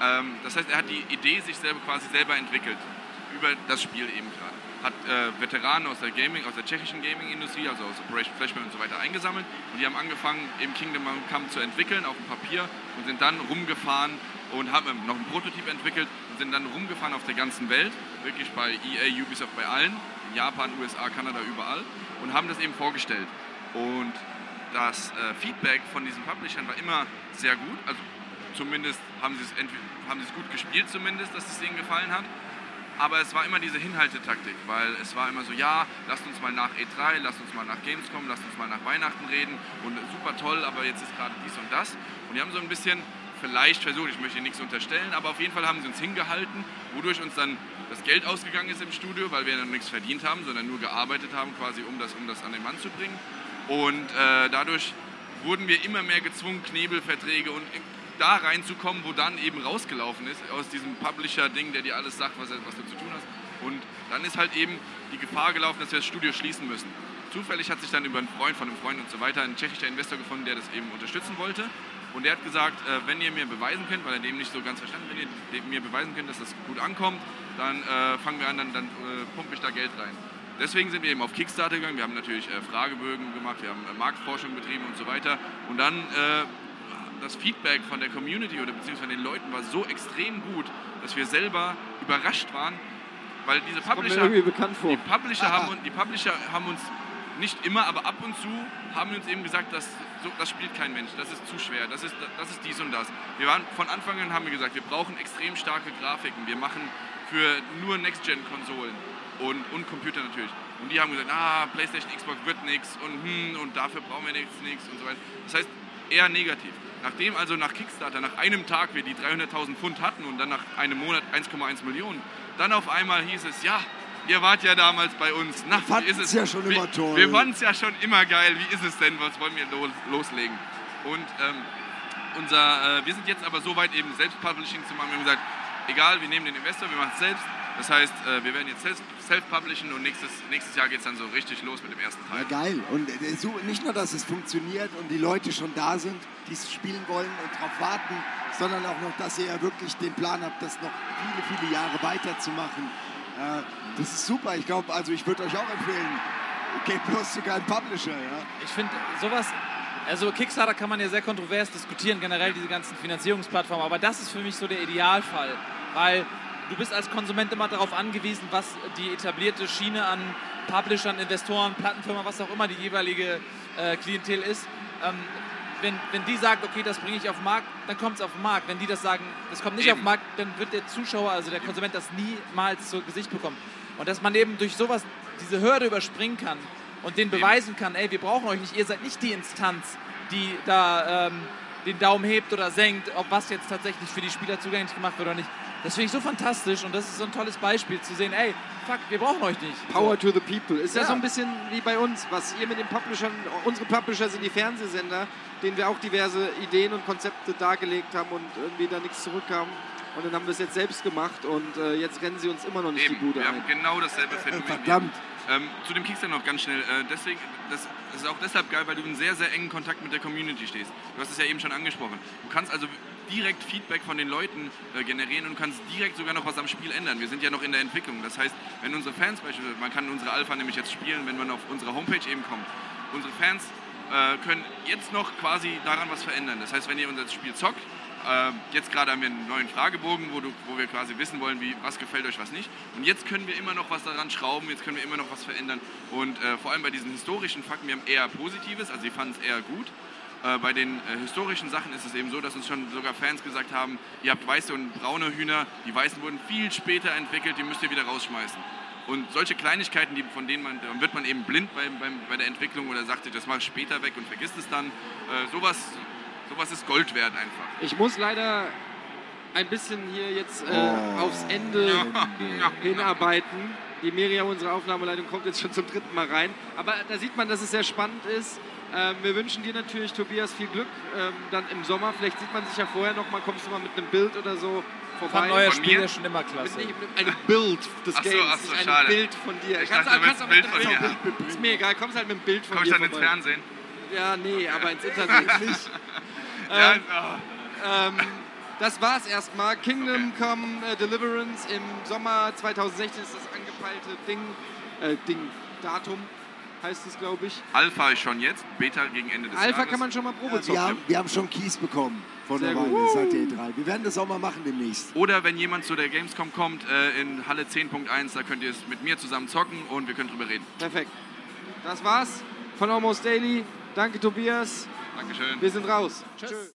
Ähm, das heißt, er hat die Idee sich selber quasi selber entwickelt über das Spiel eben gerade. Hat äh, Veteranen aus der Gaming, aus der tschechischen Gaming-Industrie, also aus Operation Flashman und so weiter eingesammelt und die haben angefangen, eben Kingdom Come zu entwickeln auf dem Papier und sind dann rumgefahren und haben noch einen Prototyp entwickelt und sind dann rumgefahren auf der ganzen Welt, wirklich bei EA, Ubisoft, bei allen, in Japan, USA, Kanada, überall und haben das eben vorgestellt. Und das äh, Feedback von diesen Publishern war immer sehr gut, also zumindest haben sie es, gut gespielt zumindest, dass es denen gefallen hat. Aber es war immer diese Hinhaltetaktik, weil es war immer so, ja, lasst uns mal nach E3, lasst uns mal nach Gamescom, lasst uns mal nach Weihnachten reden und super toll, aber jetzt ist gerade dies und das. Und die haben so ein bisschen vielleicht versucht, ich möchte nichts unterstellen, aber auf jeden Fall haben sie uns hingehalten, wodurch uns dann das Geld ausgegangen ist im Studio, weil wir dann nichts verdient haben, sondern nur gearbeitet haben, quasi um das, um das an den Mann zu bringen. Und äh, dadurch wurden wir immer mehr gezwungen, Knebelverträge und da reinzukommen, wo dann eben rausgelaufen ist, aus diesem Publisher-Ding, der dir alles sagt, was, was du zu tun hast. Und dann ist halt eben die Gefahr gelaufen, dass wir das Studio schließen müssen. Zufällig hat sich dann über einen Freund von einem Freund und so weiter ein tschechischer Investor gefunden, der das eben unterstützen wollte. Und der hat gesagt, äh, wenn ihr mir beweisen könnt, weil er dem nicht so ganz verstanden, wenn ihr mir beweisen könnt, dass das gut ankommt, dann äh, fangen wir an, dann, dann äh, pumpe ich da Geld rein. Deswegen sind wir eben auf Kickstarter gegangen. Wir haben natürlich äh, Fragebögen gemacht, wir haben äh, Marktforschung betrieben und so weiter. Und dann das Feedback von der Community oder beziehungsweise den Leuten war so extrem gut, dass wir selber überrascht waren, weil diese Publisher. Die, Publisher haben, uns- die Publisher haben uns nicht immer, aber ab und zu haben uns eben gesagt, dass so, das spielt kein Mensch, das ist zu schwer, das ist, das ist dies und das. Wir waren von Anfang an haben wir gesagt, wir brauchen extrem starke Grafiken, wir machen für nur Next-Gen-Konsolen und, und Computer natürlich. Und die haben gesagt, ah, PlayStation, Xbox wird nichts und hm, und dafür brauchen wir nichts, nichts und so weiter. Das heißt, eher negativ. Nachdem also nach Kickstarter, nach einem Tag wir die 300.000 Pfund hatten und dann nach einem Monat 1,1 Millionen, dann auf einmal hieß es, ja, ihr wart ja damals bei uns. Na, wie ist Fanden's ja schon immer toll. Wir fanden es ja schon immer geil. Wie ist es denn? Was wollen wir los, loslegen? Und ähm, unser, äh, wir sind jetzt aber so weit, eben Selbst-Publishing zu machen. Wir haben gesagt, egal, wir nehmen den Investor, wir machen es selbst. Das heißt, äh, wir werden jetzt selbst- self-publishen und nächstes, nächstes Jahr geht es dann so richtig los mit dem ersten Teil. Ja, geil. Und äh, nicht nur, dass es funktioniert und die Leute schon da sind, die es spielen wollen und darauf warten, sondern auch noch, dass ihr ja wirklich den Plan habt, das noch viele, viele Jahre weiterzumachen. Das ist super. Ich glaube, also ich würde euch auch empfehlen, geht bloß sogar ein Publisher. Ja? Ich finde sowas, also Kickstarter kann man ja sehr kontrovers diskutieren, generell diese ganzen Finanzierungsplattformen, aber das ist für mich so der Idealfall, weil du bist als Konsument immer darauf angewiesen, was die etablierte Schiene an Publishern, Investoren, Plattenfirmen, was auch immer die jeweilige äh, Klientel ist. Ähm, wenn, wenn die sagt, okay, das bringe ich auf den Markt, dann kommt es auf den Markt. Wenn die das sagen, das kommt nicht Eben. auf den Markt, dann wird der Zuschauer, also der Konsument, das niemals zu Gesicht bekommen. Und dass man eben durch sowas diese Hürde überspringen kann, und denen beweisen kann, ey, wir brauchen euch nicht, ihr seid nicht die Instanz, die da ähm, den Daumen hebt oder senkt, ob was jetzt tatsächlich für die Spieler zugänglich gemacht wird oder nicht. Das finde ich so fantastisch und das ist so ein tolles Beispiel zu sehen, ey, fuck, wir brauchen euch nicht. Power to the people. Ist ja. Ja. so ein bisschen wie bei uns, was ihr mit den Publishern, unsere Publisher sind die Fernsehsender, denen wir auch diverse Ideen und Konzepte dargelegt haben und irgendwie da nichts zurückkam. Und dann haben wir es jetzt selbst gemacht und äh, jetzt rennen sie uns immer noch nicht Eben, die Bude wir ein. haben genau dasselbe Phänomen. Verdammt. Ähm, zu dem Kickstarter noch ganz schnell. Äh, deswegen, das, das ist auch deshalb geil, weil du in sehr, sehr engen Kontakt mit der Community stehst. Du hast es ja eben schon angesprochen. Du kannst also direkt Feedback von den Leuten äh, generieren und kannst direkt sogar noch was am Spiel ändern. Wir sind ja noch in der Entwicklung. Das heißt, wenn unsere Fans beispielsweise, man kann unsere Alpha nämlich jetzt spielen, wenn man auf unsere Homepage eben kommt. Unsere Fans äh, können jetzt noch quasi daran was verändern. Das heißt, wenn ihr unser Spiel zockt, äh, jetzt gerade haben wir einen neuen Fragebogen, wo, du, wo wir quasi wissen wollen, wie, was gefällt euch, was nicht. Und jetzt können wir immer noch was daran schrauben, jetzt können wir immer noch was verändern. Und äh, vor allem bei diesen historischen Fakten, wir haben eher Positives, also sie fanden es eher gut. Äh, bei den äh, historischen Sachen ist es eben so, dass uns schon sogar Fans gesagt haben, ihr habt weiße und braune Hühner, die weißen wurden viel später entwickelt, die müsst ihr wieder rausschmeißen. Und solche Kleinigkeiten, die, von denen man, dann wird man eben blind beim, beim, bei der Entwicklung oder sagt sich, das mache ich später weg und vergisst es dann. Äh, sowas, sowas ist Gold wert einfach. Ich muss leider ein bisschen hier jetzt äh, Oh. aufs Ende hinarbeiten. Die Miriam, unsere Aufnahmeleitung, kommt jetzt schon zum dritten Mal rein. Aber da sieht man, dass es sehr spannend ist. Ähm, wir wünschen dir natürlich, Tobias, viel Glück. Ähm, dann im Sommer, vielleicht sieht man sich ja vorher noch mal, kommst du mal mit einem Bild oder so vorbei. Fand neuer Von Spiel ist schon immer klasse. Mit, mit einem Bild des Ach so, Games, ach so, nicht schade. ein Bild von dir. Ich Kannst dachte, du willst ein Bild von mir Bild mitbringen. Ist mir egal, kommst halt mit einem Bild von Komm ich dir dann ins. Fernsehen? Ja, nee, aber ins Internet nicht. Ja, Ähm, oh. ähm, das war's erstmal. Kingdom Come äh, Deliverance im Sommer 2016 ist das angepeilte Ding. Äh, Ding, Datum heißt es, glaube ich. Alpha ist schon jetzt, Beta gegen Ende des Alpha Jahres. kann man schon mal Probe Wir zocken. haben, wir haben schon Keys bekommen von Sehr der. Weile seit der E3. Wir werden das auch mal machen demnächst. Oder wenn jemand zu der Gamescom kommt, äh, in Halle 10.1, da könnt ihr es mit mir zusammen zocken und wir können drüber reden. Perfekt. Das war's von Almost Daily. Danke, Tobias. Dankeschön. Wir sind raus. Tschüss.